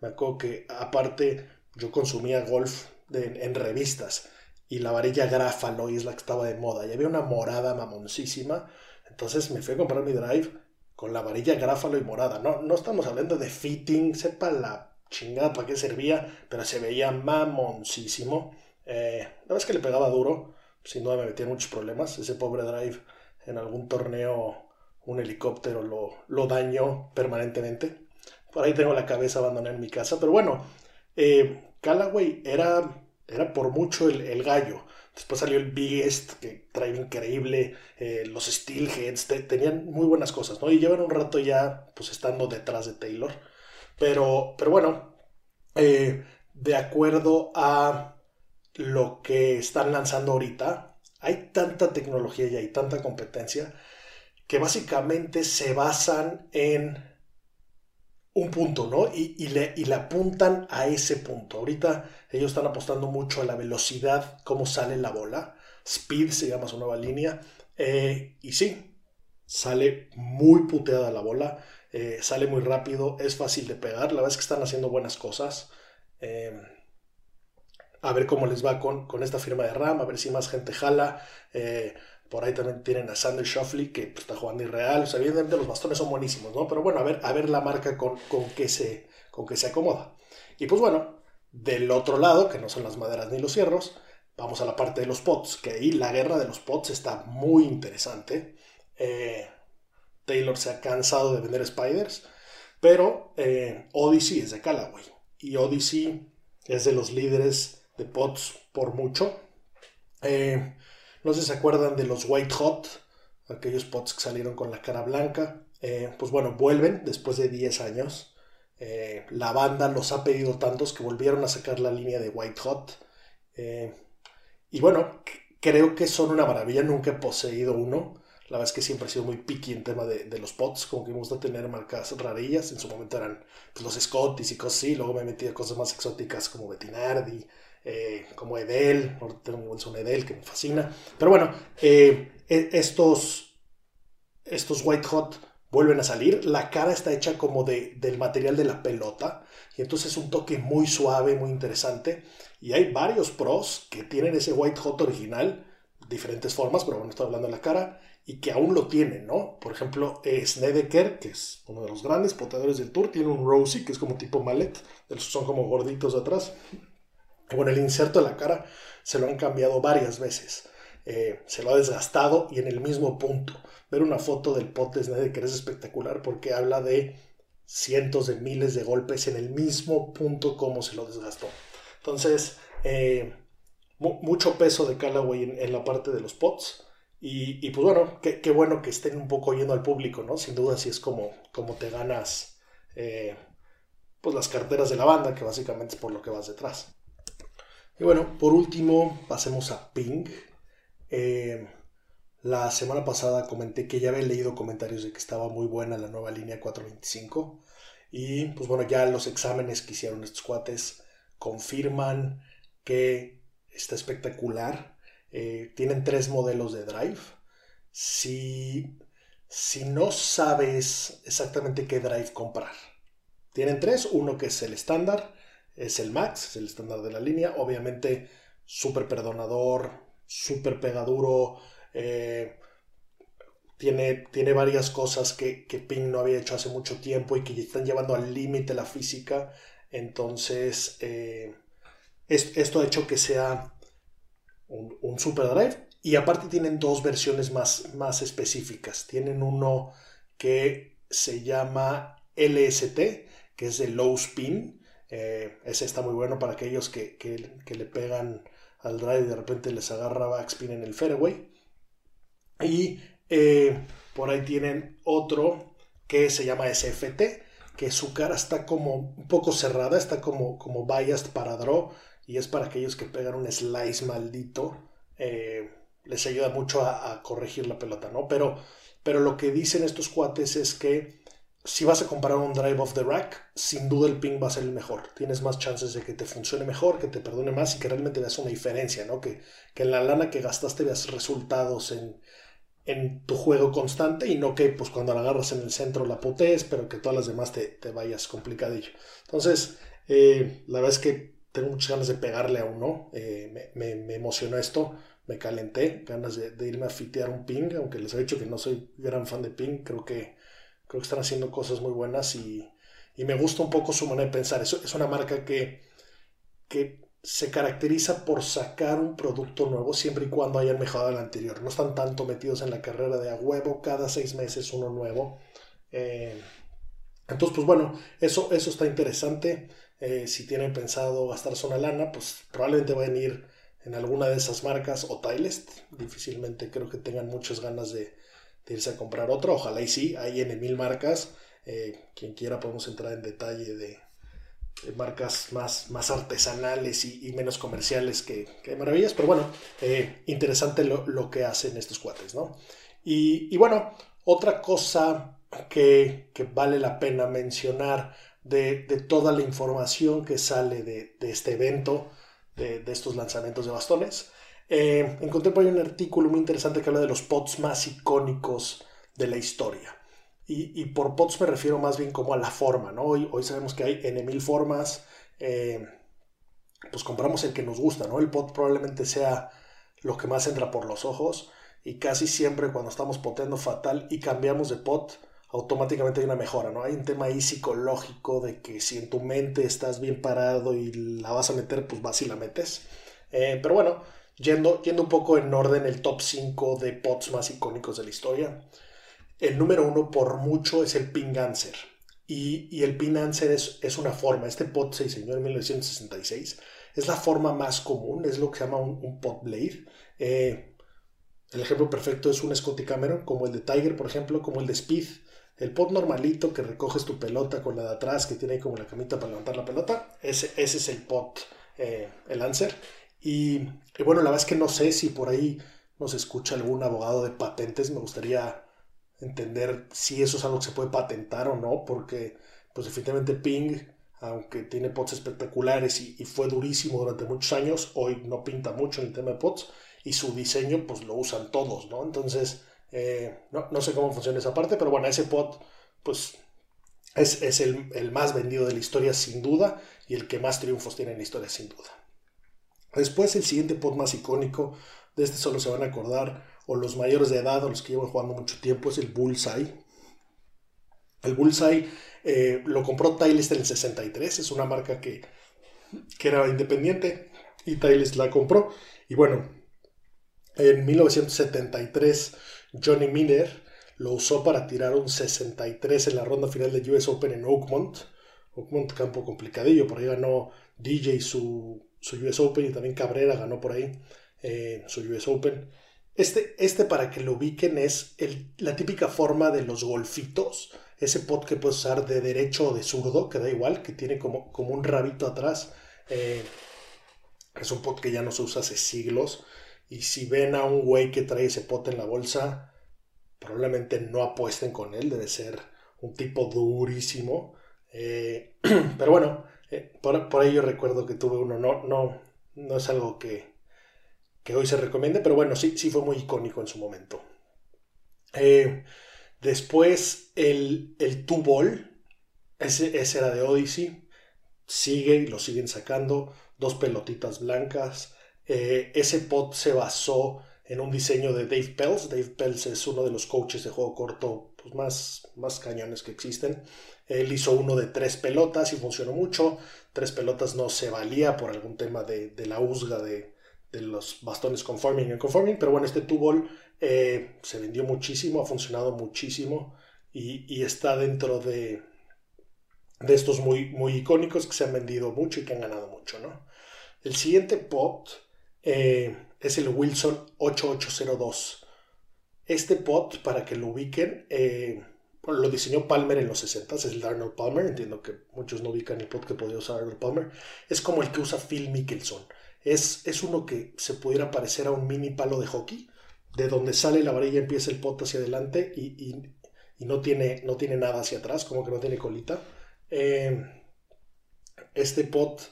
Me acuerdo que aparte yo consumía golf en revistas y la varilla Grafalo es la que estaba de moda y había una morada mamoncísima. Entonces me fui a comprar mi drive con la varilla gráfalo y morada. No, no estamos hablando de fitting, sepa la chingada para qué servía, pero se veía mamoncísimo. Eh, la es que le pegaba duro, sin duda me metía en muchos problemas. Ese pobre drive en algún torneo, un helicóptero lo, lo dañó permanentemente. Por ahí tengo la cabeza abandonada en mi casa, pero bueno, eh, Callaway era, era por mucho el, el gallo. Después salió el Biggest, que trae increíble, eh, los Steelheads, tenían muy buenas cosas, ¿no? Y llevan un rato ya, pues, estando detrás de Taylor. Pero, pero bueno, eh, de acuerdo a lo que están lanzando ahorita, hay tanta tecnología y hay tanta competencia que básicamente se basan en un punto, ¿no? Y, le, y, apuntan a ese punto. Ahorita ellos están apostando mucho a la velocidad, cómo sale la bola. Speed se llama su nueva línea. Eh, y sí, sale muy puteada la bola, eh, sale muy rápido, es fácil de pegar. La verdad es que están haciendo buenas cosas. Eh, a ver cómo les va con, con, esta firma de RAM, a ver si más gente jala. Por ahí también tienen a Sander Shoffley, que pues, está jugando irreal. O evidentemente los bastones son buenísimos, ¿no? Pero bueno, a ver, a ver la marca con, con, qué se, con se acomoda. Y pues bueno, del otro lado, que no son las maderas ni los cierros, vamos a la parte de los pots, que ahí la guerra de los pots está muy interesante. Eh, Taylor se ha cansado de vender spiders, pero eh, Odyssey es de Callaway. Y Odyssey es de los líderes de pots por mucho. Eh, no sé si se acuerdan de los White Hot, aquellos pots que salieron con la cara blanca. Eh, pues bueno, vuelven después de 10 años. Eh, la banda los ha pedido tantos que volvieron a sacar la línea de White Hot. Y bueno, creo que son una maravilla. Nunca he poseído uno. La verdad es que siempre he sido muy picky en tema de, los pots, como que me gusta tener marcas rarillas. En su momento eran pues, los Scotties y cosas así. Luego me metí a cosas más exóticas como Betinardi, eh, como Edel, tengo Edel que me fascina. Pero bueno, eh, e, estos, estos White Hot vuelven a salir. La cara está hecha como de, del material de la pelota y entonces es un toque muy suave, muy interesante. Y hay varios pros que tienen ese white hot original, diferentes formas, pero bueno, estoy hablando de la cara, y que aún lo tienen, ¿no? Por ejemplo, Snedeker, que es uno de los grandes poteadores del tour, tiene un Rosie, que es como tipo mallet, son como gorditos de atrás. Bueno, el inserto de la cara se lo han cambiado varias veces. Eh, se lo ha desgastado y en el mismo punto. Ver una foto del pot de Snedeker es espectacular porque habla de cientos de miles de golpes en el mismo punto como se lo desgastó. Entonces, eh, mucho peso de Callaway en, la parte de los pots. Y, pues bueno, qué, bueno que estén un poco yendo al público, ¿no? Sin duda, si es como, como te ganas eh, pues las carteras de la banda, que básicamente es por lo que vas detrás. Y bueno, por último, pasemos a Ping. Eh, la semana pasada comenté que ya había leído comentarios de que estaba muy buena la nueva línea 425. Y pues bueno, ya los exámenes que hicieron estos cuates confirman que está espectacular. Eh, tienen tres modelos de drive. Si, si no sabes exactamente qué drive comprar, tienen tres. Uno que es el estándar, es el Max, es el estándar de la línea. Obviamente, súper perdonador, súper pegaduro. Eh, tiene, tiene, varias cosas que, que Ping no había hecho hace mucho tiempo y que están llevando al límite la física. Entonces, eh, esto ha hecho que sea un, Super Drive. Y aparte tienen dos versiones más, más específicas. Tienen uno que se llama LST, que es de low spin. Eh, ese está muy bueno para aquellos que, le pegan al drive y de repente les agarra backspin en el fairway. Y eh, por ahí tienen otro que se llama SFT, que su cara está como un poco cerrada, está como, como biased para draw y es para aquellos que pegan un slice maldito, eh, les ayuda mucho a, corregir la pelota, ¿no? Pero, pero lo que dicen estos cuates es que si vas a comprar un drive off the rack, sin duda el ping va a ser el mejor. Tienes más chances de que te funcione mejor, que te perdone más y que realmente veas una diferencia, ¿no? Que, que en la lana que gastaste veas resultados en, en tu juego constante y no que pues cuando la agarras en el centro la potees, pero que todas las demás te, te vayas complicadillo. Entonces, eh, la verdad es que tengo muchas ganas de pegarle a uno. Eh, me, emocionó esto, me calenté, ganas de, irme a fitear un ping, aunque les he dicho que no soy gran fan de ping, creo que, creo que están haciendo cosas muy buenas y, me gusta un poco su manera de pensar. Es, es una marca que, que se caracteriza por sacar un producto nuevo siempre y cuando hayan mejorado el anterior. No están tanto metidos en la carrera de a huevo, cada seis meses uno nuevo. Eh, entonces, pues bueno, eso, eso está interesante. Eh, si tienen pensado gastarse una lana, pues probablemente van a ir en alguna de esas marcas o Tilest. Difícilmente creo que tengan muchas ganas de, irse a comprar otra. Ojalá y sí, hay en mil marcas. Eh, quien quiera podemos entrar en detalle de, marcas más, más artesanales y, menos comerciales que, que, maravillas. Pero bueno, eh, interesante lo, que hacen estos cuates, ¿no? Y, bueno, otra cosa que, que vale la pena mencionar de, toda la información que sale de, este evento, de, estos lanzamientos de bastones. Eh, encontré por ahí un artículo muy interesante que habla de los pots más icónicos de la historia. Y, por pots me refiero más bien como a la forma, ¿no? Hoy, hoy sabemos que hay N mil formas. Eh, pues compramos el que nos gusta, ¿no? El pot probablemente sea lo que más entra por los ojos. Y casi siempre cuando estamos poteando fatal y cambiamos de pot, automáticamente hay una mejora, ¿no? Hay un tema ahí psicológico de que si en tu mente estás bien parado y la vas a meter, pues vas y la metes. Eh, pero bueno, yendo, yendo un poco en orden, el top 5 de pots más icónicos de la historia. El número uno por mucho es el Ping Answer. Y, el Ping Answer es, es, una forma. Este pot se diseñó en 1966. Es la forma más común, es lo que se llama un, pot blade. Eh, el ejemplo perfecto es un Scotty Cameron, como el de Tiger, por ejemplo, como el de Speed. El pot normalito que recoges tu pelota con la de atrás, que tiene como la camita para levantar la pelota, ese, ese es el pot, eh, el answer. Y, bueno, la verdad es que no sé si por ahí nos escucha algún abogado de patentes. Me gustaría entender si eso es algo que se puede patentar o no, porque pues definitivamente Ping, aunque tiene pots espectaculares y, fue durísimo durante muchos años, hoy no pinta mucho en el tema de pots y su diseño pues lo usan todos, ¿no? Entonces Eh, no, sé cómo funciona esa parte, pero bueno, ese pot, pues es, el, el, más vendido de la historia sin duda y el que más triunfos tiene en la historia sin duda. Después el siguiente pot más icónico, de este solo se van a acordar o los mayores de edad o los que llevan jugando mucho tiempo, es el Bullseye. El Bullseye eh, lo compró Tiles en el 63, es una marca que, que era independiente y Tiles la compró. Y bueno, en 1973 Johnny Miller lo usó para tirar un 63 en la ronda final de US Open en Oakmont. Oakmont, campo complicadillo, por ahí ganó DJ su, su US Open y también Cabrera ganó por ahí eh, su US Open. Este, este, para que lo ubiquen, es la típica forma de los golfitos. Ese pot que puedes usar de derecho o de zurdo, que da igual, que tiene como, como un rabito atrás. Eh, es un pot que ya no se usa hace siglos. Y si ven a un güey que trae ese pot en la bolsa, probablemente no apuesten con él. Debe ser un tipo durísimo. Eh, [CLEARS THROAT] pero bueno, por, por ahí yo recuerdo que tuve uno. No, no, no es algo que, que hoy se recomiende, pero bueno, sí, sí fue muy icónico en su momento. Eh, después el, el Two Ball, ese, ese, era de Odyssey, sigue y lo siguen sacando, dos pelotitas blancas. Eh, ese pot se basó en un diseño de Dave Pells. Dave Pells es uno de los coaches de juego corto pues, más, más cañones que existen. Él hizo uno de tres pelotas y funcionó mucho. Tres pelotas no se valía por algún tema de, de la husga de, de los bastones conforming y conforming, pero bueno, este two eh, se vendió muchísimo, ha funcionado muchísimo y, está dentro de, de estos muy, muy icónicos que se han vendido mucho y que han ganado mucho, ¿no? El siguiente pot eh, es el Wilson 8802. Este pot, para que lo ubiquen, eh, lo diseñó Palmer en los 60, es el Arnold Palmer, entiendo que muchos no ubican el pot que podía usar Arnold Palmer, es como el que usa Phil Mickelson es, uno que se pudiera parecer a un mini palo de hockey, de donde sale la varilla, empieza el pot hacia adelante y, no, tiene, no tiene nada hacia atrás, como que no tiene colita. Eh, este pot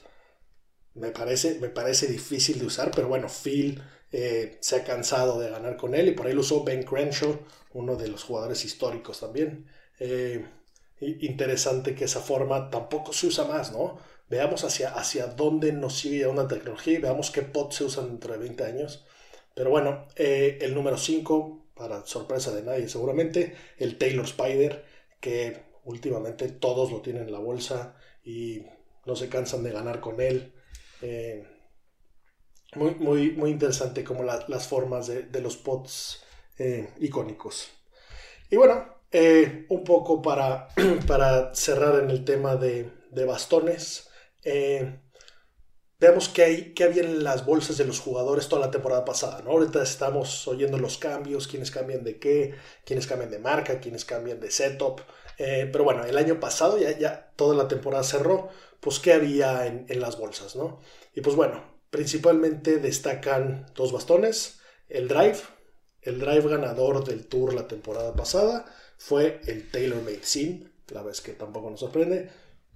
me parece, me parece difícil de usar, pero bueno, Phil eh, se ha cansado de ganar con él y por ahí lo usó Ben Crenshaw, uno de los jugadores históricos también. Eh, interesante que esa forma tampoco se usa más, ¿no? veamos hacia, hacia dónde nos sigue una tecnología y veamos qué pods se usan dentro de 20 años. Pero bueno, eh, el número 5, para sorpresa de nadie seguramente, el Taylor Spider, que últimamente todos lo tienen en la bolsa y no se cansan de ganar con él. Muy, muy, muy interesante como las formas de, los pods eh, icónicos. Y bueno, un poco para, [CLEARS THROAT] para cerrar en el tema de, de bastones. Eh, veamos qué, hay, qué había en las bolsas de los jugadores toda la temporada pasada. ¿no? Ahorita estamos oyendo los cambios, quiénes cambian de qué, quiénes cambian de marca, quiénes cambian de setup. Eh, pero bueno, el año pasado ya, ya toda la temporada cerró, pues qué había en, en las bolsas, ¿no? Y pues bueno, principalmente destacan dos bastones, el drive, el drive ganador del tour la temporada pasada fue el TaylorMade Sim, la vez que tampoco nos sorprende,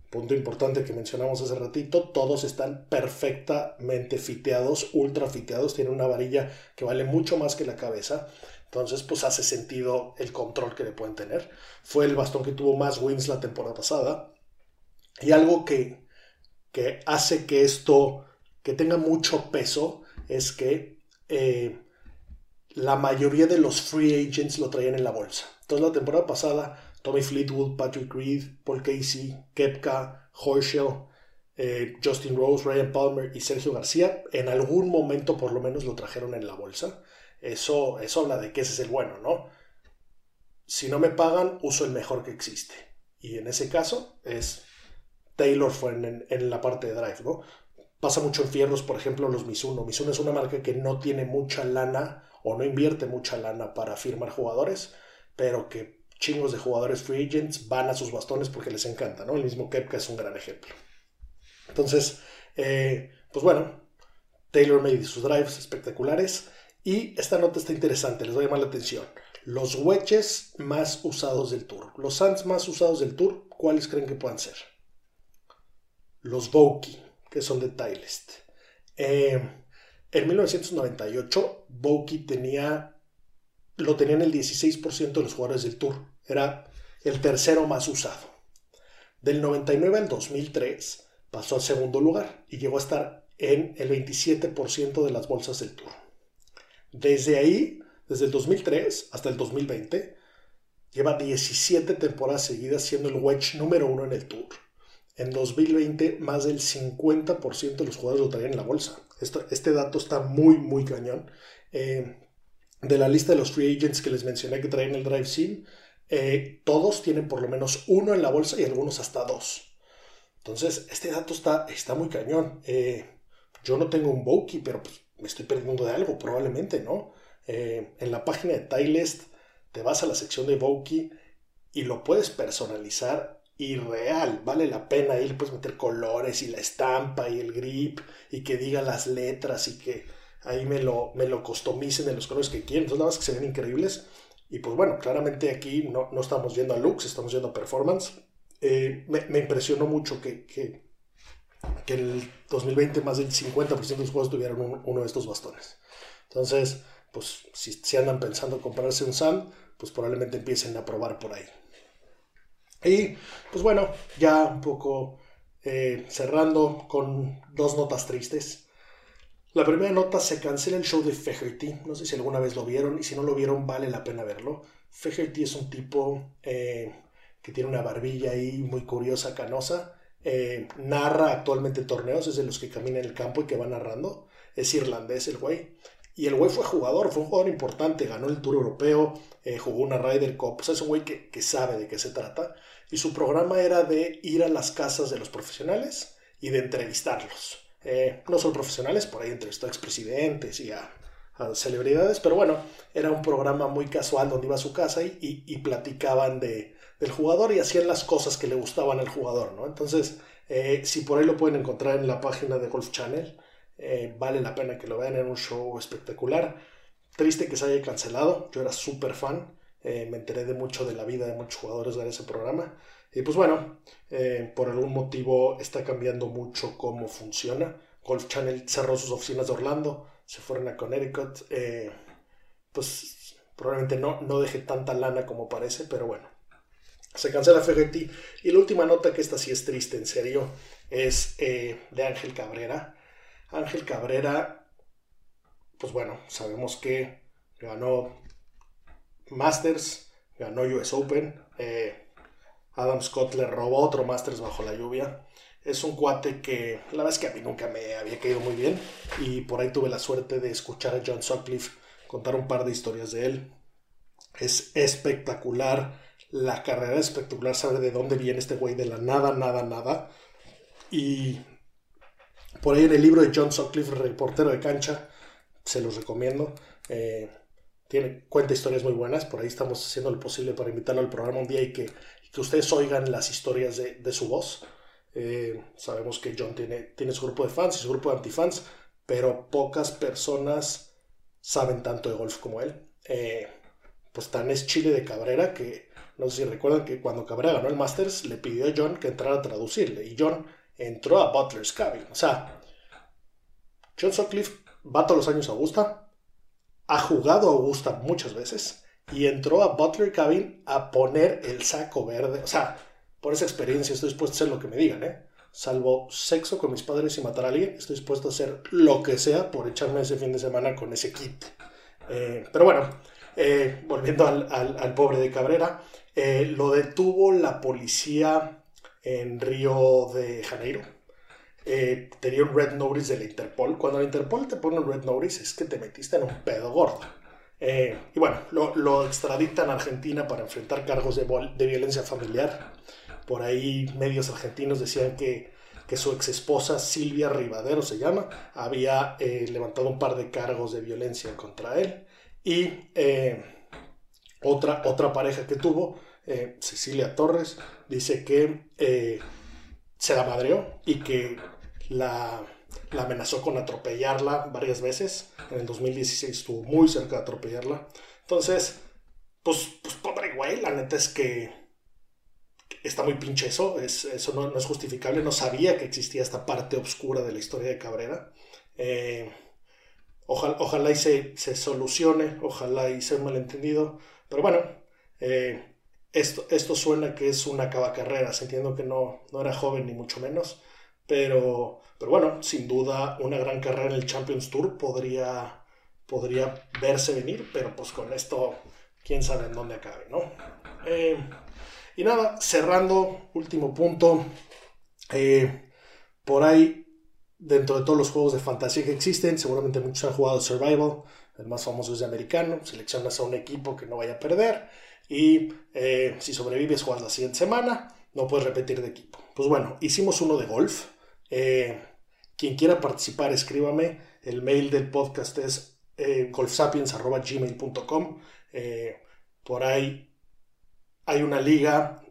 punto importante que mencionamos hace ratito, todos están perfectamente fiteados, ultra fiteados, tienen una varilla que vale mucho más que la cabeza. Entonces, pues hace sentido el control que le pueden tener. Fue el bastón que tuvo más wins la temporada pasada. Y algo que, que hace que esto, que tenga mucho peso, es que eh, la mayoría de los free agents lo traían en la bolsa. Entonces, la temporada pasada Tommy Fleetwood, Patrick Reed, Paul Casey, Kepka, Horschel, eh, Justin Rose, Ryan Palmer y Sergio García, en algún momento por lo menos lo trajeron en la bolsa. Eso, eso habla de que ese es el bueno, ¿no? Si no me pagan, uso el mejor que existe. Y en ese caso es Taylor fue en, la parte de drive, ¿no? Pasa mucho en fierros, por ejemplo, los Mizuno. Mizuno es una marca que no tiene mucha lana o no invierte mucha lana para firmar jugadores, pero que chingos de jugadores free agents van a sus bastones porque les encanta, ¿no? El mismo Kepka es un gran ejemplo. Entonces, eh, pues bueno, Taylor made sus drives espectaculares. Y esta nota está interesante, les voy a llamar la atención. Los wedges más usados del tour. Los sands más usados del tour, ¿cuáles creen que puedan ser? Los Vokey, que son de Titleist. Eh, en 1998, Vokey tenía lo tenían el 16% de los jugadores del Tour. Era el tercero más usado. Del 99 al 2003 pasó al segundo lugar y llegó a estar en el 27% de las bolsas del Tour. Desde ahí, desde el 2003 hasta el 2020, lleva 17 temporadas seguidas siendo el wedge número uno en el Tour. En 2020, más del 50% de los jugadores lo traían en la bolsa. este dato está muy, muy cañón. Eh, de la lista de los free agents que les mencioné que traen el Drive Sim, eh, todos tienen por lo menos uno en la bolsa y algunos hasta dos. Entonces, este dato está, está muy cañón. Eh, yo no tengo un Bokeh, pero pues, me estoy perdiendo de algo, probablemente, ¿no? en la página de Tylest te vas a la sección de Bokeh y lo puedes personalizar y real, vale la pena. Le puedes meter colores y la estampa y el grip y que diga las letras y que ahí me lo, me lo customicen de los colores que quieren. Entonces, nada más que se ven increíbles. Y pues bueno, claramente aquí no, no estamos yendo a looks, estamos yendo a performance. Eh, me, impresionó mucho que, que, que, el 2020 más del 50% de los juegos tuvieran uno de estos bastones. Entonces, pues si, si andan pensando comprarse un SAM, pues probablemente empiecen a probar por ahí. Y pues bueno, ya un poco eh, cerrando con dos notas tristes. La primera nota se cancela el show de Feherty. No sé si alguna vez lo vieron y si no lo vieron vale la pena verlo. Feherty es un tipo eh, que tiene una barbilla ahí muy curiosa, canosa. Eh, narra actualmente torneos, es de los que camina en el campo y que va narrando. Es irlandés el güey. Y el güey fue jugador, fue un jugador importante, ganó el Tour Europeo, jugó una Ryder Cup. O sea, es un güey que, sabe de qué se trata y su programa era de ir a las casas de los profesionales y de entrevistarlos. Eh, no solo profesionales, por ahí entrevistó a expresidentes y a, celebridades, pero bueno, era un programa muy casual donde iba a su casa y, platicaban de, del jugador y hacían las cosas que le gustaban al jugador, ¿no? Entonces, eh, si por ahí lo pueden encontrar en la página de Golf Channel, eh, vale la pena que lo vean, en un show espectacular. Triste que se haya cancelado, yo era súper fan. Eh, me enteré de mucho de la vida de muchos jugadores de ese programa. Y pues bueno, eh, por algún motivo está cambiando mucho cómo funciona. Golf Channel cerró sus oficinas de Orlando, se fueron a Connecticut. Pues probablemente no, no deje tanta lana como parece, pero bueno. Se cancela FGT. Y la última nota, que esta sí es triste, en serio, es de Ángel Cabrera. Ángel Cabrera, pues bueno, sabemos que ganó Masters, ganó US Open. Eh, Adam Scott le robó otro Masters bajo la lluvia. Es un cuate que la verdad es que a mí nunca me había caído muy bien y por ahí tuve la suerte de escuchar a John Sutcliffe contar un par de historias de él. Es espectacular, la carrera es espectacular, saber de dónde viene este güey de la nada, nada, nada. Y por ahí en el libro de John Sutcliffe, reportero de cancha, se los recomiendo. Eh, tiene, cuenta historias muy buenas, por ahí estamos haciendo lo posible para invitarlo al programa un día y que, que ustedes oigan las historias de, de su voz. Eh, sabemos que John tiene, tiene su grupo de fans y su grupo de antifans, pero pocas personas saben tanto de golf como él. Eh, pues tan es Chile de Cabrera que no sé si recuerdan que cuando Cabrera ganó el Masters le pidió a John que entrara a traducirle y John entró a Butler's Cabin. O sea, John Sutcliffe va todos los años a Augusta, ha jugado Augusta muchas veces y entró a Butler Cabin a poner el saco verde. O sea, por esa experiencia estoy dispuesto a hacer lo que me digan, ¿eh? Salvo sexo con mis padres y matar a alguien, estoy dispuesto a hacer lo que sea por echarme ese fin de semana con ese kit. Eh, pero bueno, eh, volviendo al, pobre de Cabrera, eh, lo detuvo la policía en Río de Janeiro eh, tenía un red notice de la Interpol. Cuando la Interpol te pone un red notice es que te metiste en un pedo gordo. Eh, y bueno, lo, lo, extraditan a Argentina para enfrentar cargos de, de, violencia familiar. Por ahí medios argentinos decían que, que su ex esposa Silvia Rivadero se llama, había eh, levantado un par de cargos de violencia contra él. Y otra, otra pareja que tuvo, Cecilia Torres, dice que se la madreó y que la, amenazó con atropellarla varias veces. En el 2016 estuvo muy cerca de atropellarla. Entonces, pues, pues pobre güey, la neta es que está muy pinche eso, es, eso no, es justificable, no sabía que existía esta parte oscura de la historia de Cabrera. Eh, ojalá, ojalá y se, se, solucione, ojalá y sea un malentendido. Pero bueno, eh, esto, esto suena que es una carrera entiendo que no, no era joven ni mucho menos, pero, pero bueno, sin duda una gran carrera en el Champions Tour podría, podría verse venir, pero pues con esto quién sabe en dónde acabe, ¿no? Eh, y nada, cerrando, último punto, eh, por ahí, dentro de todos los juegos de fantasía que existen, seguramente muchos han jugado Survival, el más famoso es de americano, seleccionas a un equipo que no vaya a perder y eh, si sobrevives juegas la siguiente semana, no puedes repetir de equipo. Pues bueno, hicimos uno de golf. Eh, quien quiera participar, escríbame. El mail del podcast es eh, golfsapiens.gmail.com. por ahí hay una liga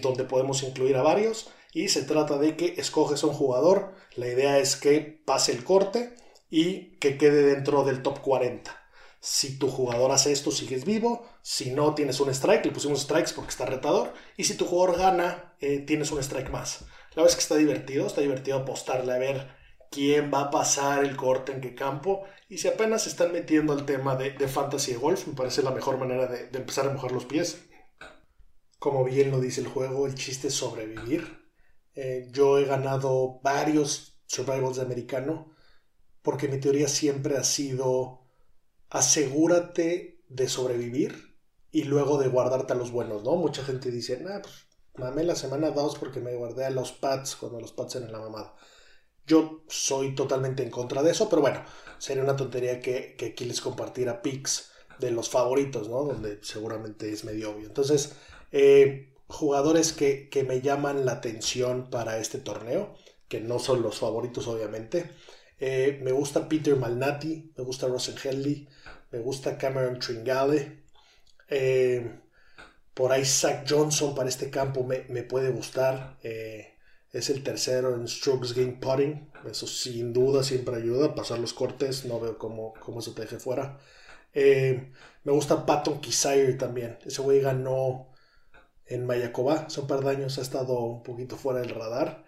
donde podemos incluir a varios y se trata de que escoges a un jugador. La idea es que pase el corte y que quede dentro del top 40. Si tu jugador hace esto, sigues vivo. Si no, tienes un strike. Le pusimos strikes porque está retador. Y si tu jugador gana, eh, tienes un strike más. La verdad es que está divertido. Está divertido apostarle a ver quién va a pasar el corte en qué campo. Y si apenas se están metiendo al tema de, fantasy de golf, me parece la mejor manera de, empezar a mojar los pies. Como bien lo dice el juego, el chiste es sobrevivir. Eh, yo he ganado varios survivals de americano porque mi teoría siempre ha sido asegúrate de sobrevivir y luego de guardarte a los buenos, ¿no? Mucha gente dice, nah, pues mamé la semana 2 porque me guardé a los Pats cuando los Pats eran la mamada. Yo soy totalmente en contra de eso, pero bueno, sería una tontería que, que aquí les compartiera pics de los favoritos, ¿no? Donde seguramente es medio obvio. Entonces, eh, jugadores que, que, me llaman la atención para este torneo, que no son los favoritos obviamente. Eh, me gusta Peter Malnati, me gusta Henley me gusta Cameron Tringale. Eh, por ahí Zach Johnson para este campo me, puede gustar. Eh, es el tercero en strokes game putting. Eso sin duda siempre ayuda. Pasar los cortes, no veo cómo, cómo se te deje fuera. me gusta Patton Kisire también. Ese güey ganó en Mayacoba hace un par de años. Ha estado un poquito fuera del radar.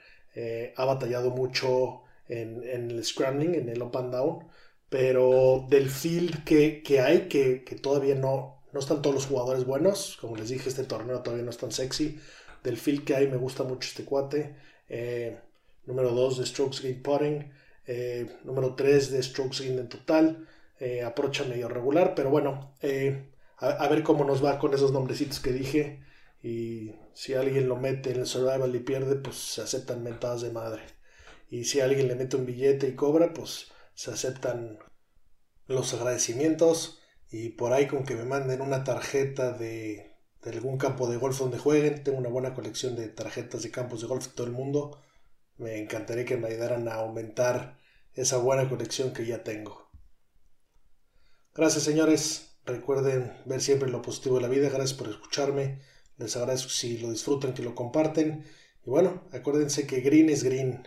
ha batallado mucho en, el scrambling, en el up and down, pero del field que, hay, que, todavía no, no están todos los jugadores buenos, como les dije, este torneo todavía no es tan sexy, del field que hay me gusta mucho este cuate, eh, número 2 de strokes gain putting, eh, número 3 de strokes gain en total, eh, aprocha medio regular, pero bueno, a, a, ver cómo nos va con esos nombrecitos que dije. Y si alguien lo mete en el survival y pierde, pues se aceptan mentadas de madre y si alguien le mete un billete y cobra, pues se aceptan los agradecimientos y por ahí con que me manden una tarjeta de, algún campo de golf donde jueguen, tengo una buena colección de tarjetas de campos de golf de todo el mundo, me encantaría que me ayudaran a aumentar esa buena colección que ya tengo. Gracias señores, recuerden ver siempre lo positivo de la vida, gracias por escucharme, les agradezco si lo disfrutan, que lo comparten. Y bueno, acuérdense que green es green.